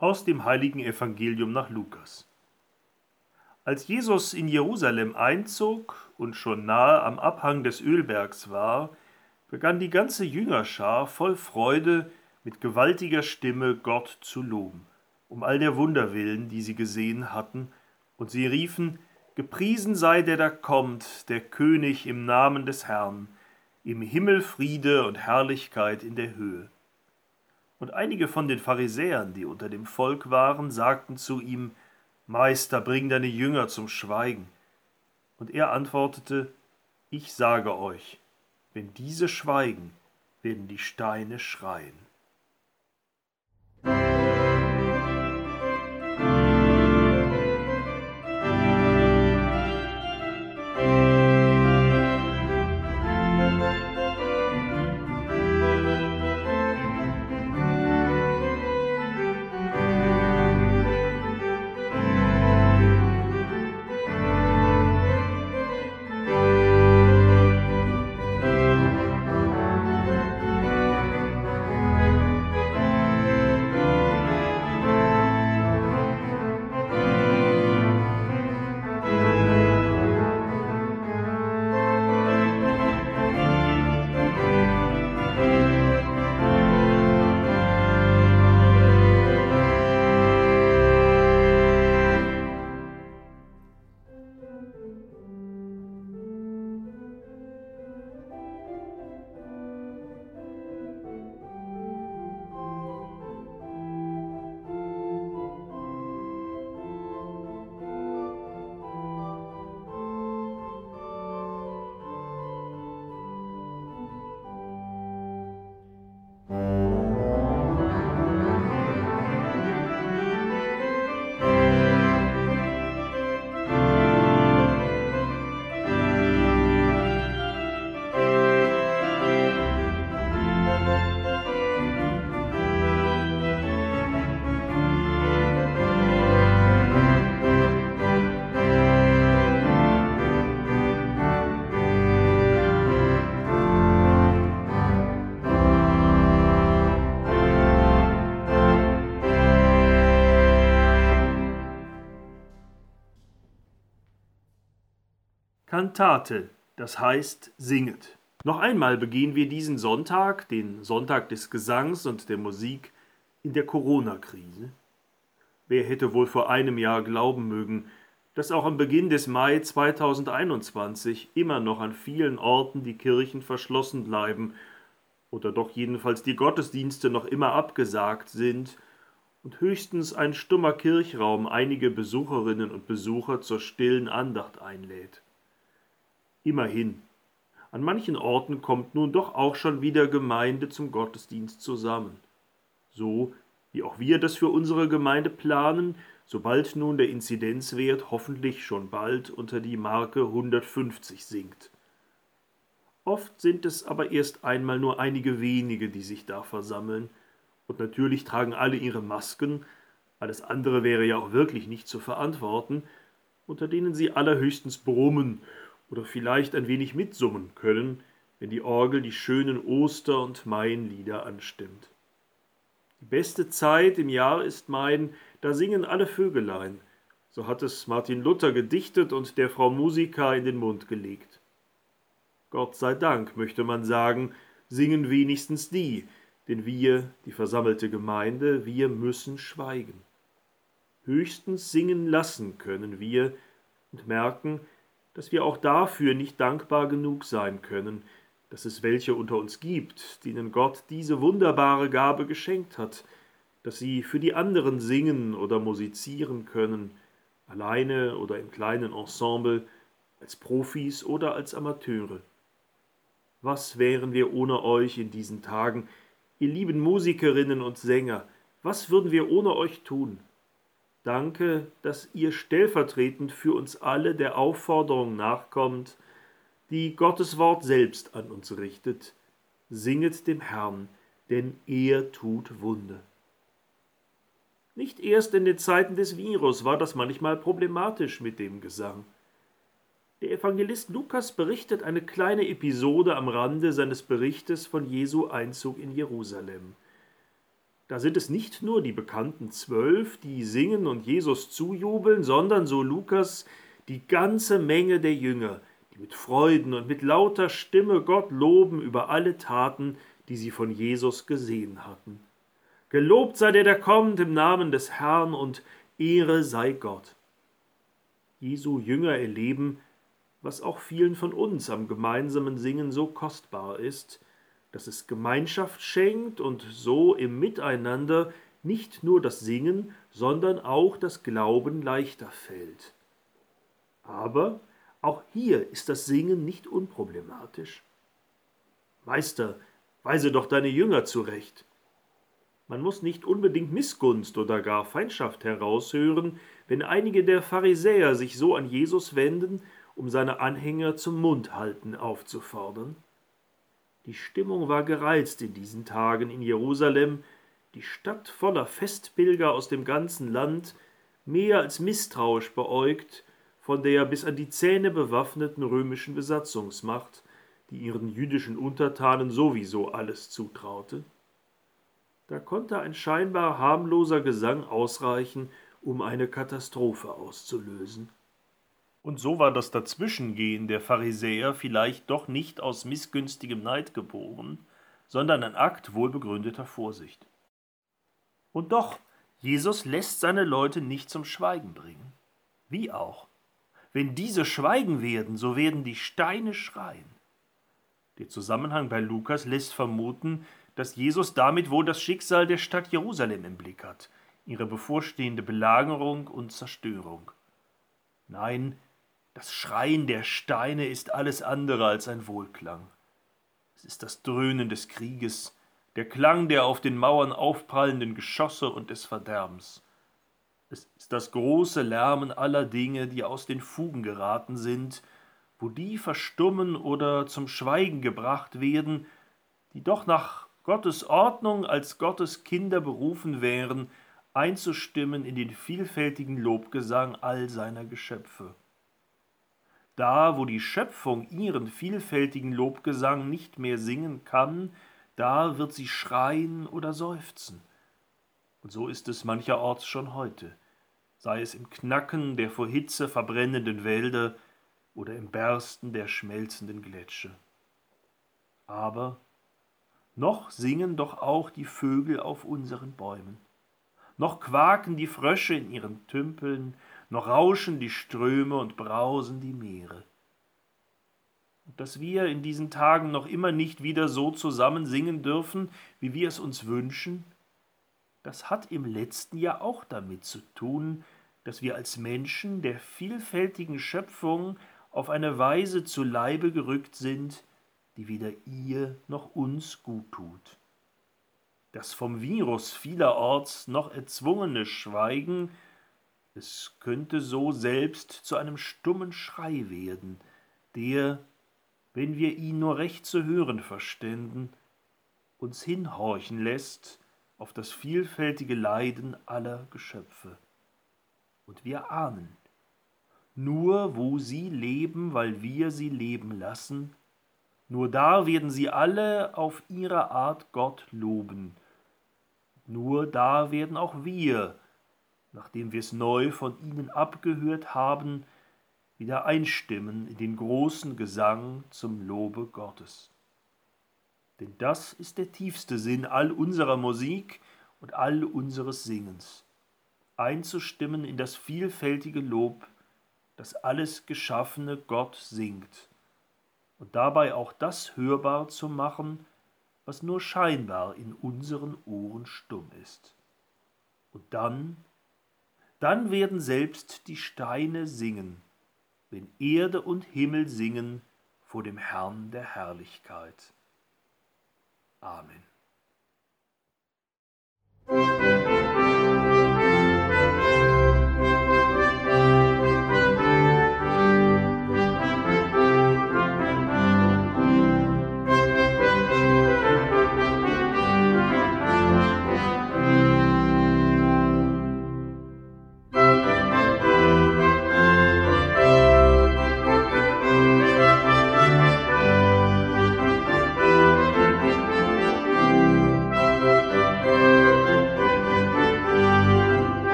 Aus dem heiligen Evangelium nach Lukas. Als Jesus in Jerusalem einzog und schon nahe am Abhang des Ölbergs war, begann die ganze Jüngerschar voll Freude mit gewaltiger Stimme Gott zu loben, um all der Wunder willen, die sie gesehen hatten, und sie riefen, Gepriesen sei der da kommt, der König im Namen des Herrn, im Himmel Friede und Herrlichkeit in der Höhe. Und einige von den Pharisäern, die unter dem Volk waren, sagten zu ihm, Meister, bring deine Jünger zum Schweigen. Und er antwortete, Ich sage euch, wenn diese schweigen, werden die Steine schreien. Kantate, das heißt singet. Noch einmal begehen wir diesen Sonntag, den Sonntag des Gesangs und der Musik, in der Corona-Krise. Wer hätte wohl vor einem Jahr glauben mögen, dass auch am Beginn des Mai 2021 immer noch an vielen Orten die Kirchen verschlossen bleiben oder doch jedenfalls die Gottesdienste noch immer abgesagt sind und höchstens ein stummer Kirchraum einige Besucherinnen und Besucher zur stillen Andacht einlädt. Immerhin, an manchen Orten kommt nun doch auch schon wieder Gemeinde zum Gottesdienst zusammen. So wie auch wir das für unsere Gemeinde planen, sobald nun der Inzidenzwert hoffentlich schon bald unter die Marke 150 sinkt. Oft sind es aber erst einmal nur einige wenige, die sich da versammeln, und natürlich tragen alle ihre Masken, alles andere wäre ja auch wirklich nicht zu verantworten, unter denen sie allerhöchstens brummen oder vielleicht ein wenig mitsummen können, wenn die Orgel die schönen Oster- und Maienlieder anstimmt. Die beste Zeit im Jahr ist Main, da singen alle Vögelein. So hat es Martin Luther gedichtet und der Frau Musika in den Mund gelegt. Gott sei Dank, möchte man sagen, singen wenigstens die, denn wir, die versammelte Gemeinde, wir müssen schweigen. Höchstens singen lassen können wir und merken, dass wir auch dafür nicht dankbar genug sein können, dass es welche unter uns gibt, denen Gott diese wunderbare Gabe geschenkt hat, dass sie für die anderen singen oder musizieren können, alleine oder im kleinen Ensemble, als Profis oder als Amateure. Was wären wir ohne euch in diesen Tagen, ihr lieben Musikerinnen und Sänger, was würden wir ohne euch tun? Danke, dass ihr stellvertretend für uns alle der Aufforderung nachkommt, die Gottes Wort selbst an uns richtet. Singet dem Herrn, denn er tut Wunder. Nicht erst in den Zeiten des Virus war das manchmal problematisch mit dem Gesang. Der Evangelist Lukas berichtet eine kleine Episode am Rande seines Berichtes von Jesu Einzug in Jerusalem. Da sind es nicht nur die bekannten Zwölf, die singen und Jesus zujubeln, sondern, so Lukas, die ganze Menge der Jünger, die mit Freuden und mit lauter Stimme Gott loben über alle Taten, die sie von Jesus gesehen hatten. Gelobt sei der, der kommt im Namen des Herrn und Ehre sei Gott. Jesu Jünger erleben, was auch vielen von uns am gemeinsamen Singen so kostbar ist, dass es Gemeinschaft schenkt und so im Miteinander nicht nur das Singen, sondern auch das Glauben leichter fällt. Aber auch hier ist das Singen nicht unproblematisch. Meister, weise doch deine Jünger zurecht. Man muss nicht unbedingt Missgunst oder gar Feindschaft heraushören, wenn einige der Pharisäer sich so an Jesus wenden, um seine Anhänger zum Mundhalten aufzufordern. Die Stimmung war gereizt in diesen Tagen in Jerusalem, die Stadt voller Festpilger aus dem ganzen Land, mehr als misstrauisch beäugt von der bis an die Zähne bewaffneten römischen Besatzungsmacht, die ihren jüdischen Untertanen sowieso alles zutraute. Da konnte ein scheinbar harmloser Gesang ausreichen, um eine Katastrophe auszulösen. Und so war das Dazwischengehen der Pharisäer vielleicht doch nicht aus missgünstigem Neid geboren, sondern ein Akt wohlbegründeter Vorsicht. Und doch, Jesus lässt seine Leute nicht zum Schweigen bringen. Wie auch? Wenn diese schweigen werden, so werden die Steine schreien. Der Zusammenhang bei Lukas lässt vermuten, dass Jesus damit wohl das Schicksal der Stadt Jerusalem im Blick hat, ihre bevorstehende Belagerung und Zerstörung. Nein, das Schreien der Steine ist alles andere als ein Wohlklang. Es ist das Dröhnen des Krieges, der Klang der auf den Mauern aufprallenden Geschosse und des Verderbens. Es ist das große Lärmen aller Dinge, die aus den Fugen geraten sind, wo die verstummen oder zum Schweigen gebracht werden, die doch nach Gottes Ordnung als Gottes Kinder berufen wären, einzustimmen in den vielfältigen Lobgesang all seiner Geschöpfe da wo die Schöpfung ihren vielfältigen Lobgesang nicht mehr singen kann, da wird sie schreien oder seufzen. Und so ist es mancherorts schon heute, sei es im Knacken der vor Hitze verbrennenden Wälder oder im Bersten der schmelzenden Gletsche. Aber noch singen doch auch die Vögel auf unseren Bäumen, noch quaken die Frösche in ihren Tümpeln, noch rauschen die Ströme und brausen die Meere. Und dass wir in diesen Tagen noch immer nicht wieder so zusammen singen dürfen, wie wir es uns wünschen, das hat im letzten Jahr auch damit zu tun, dass wir als Menschen der vielfältigen Schöpfung auf eine Weise zu Leibe gerückt sind, die weder ihr noch uns gut tut. Das vom Virus vielerorts noch erzwungene Schweigen es könnte so selbst zu einem stummen Schrei werden, der, wenn wir ihn nur recht zu hören verständen, uns hinhorchen lässt auf das vielfältige Leiden aller Geschöpfe. Und wir ahnen, nur wo sie leben, weil wir sie leben lassen, nur da werden sie alle auf ihre Art Gott loben, nur da werden auch wir nachdem wir es neu von ihnen abgehört haben, wieder einstimmen in den großen Gesang zum Lobe Gottes. Denn das ist der tiefste Sinn all unserer Musik und all unseres Singens, einzustimmen in das vielfältige Lob, das alles Geschaffene Gott singt, und dabei auch das hörbar zu machen, was nur scheinbar in unseren Ohren stumm ist. Und dann dann werden selbst die Steine singen, wenn Erde und Himmel singen vor dem Herrn der Herrlichkeit. Amen.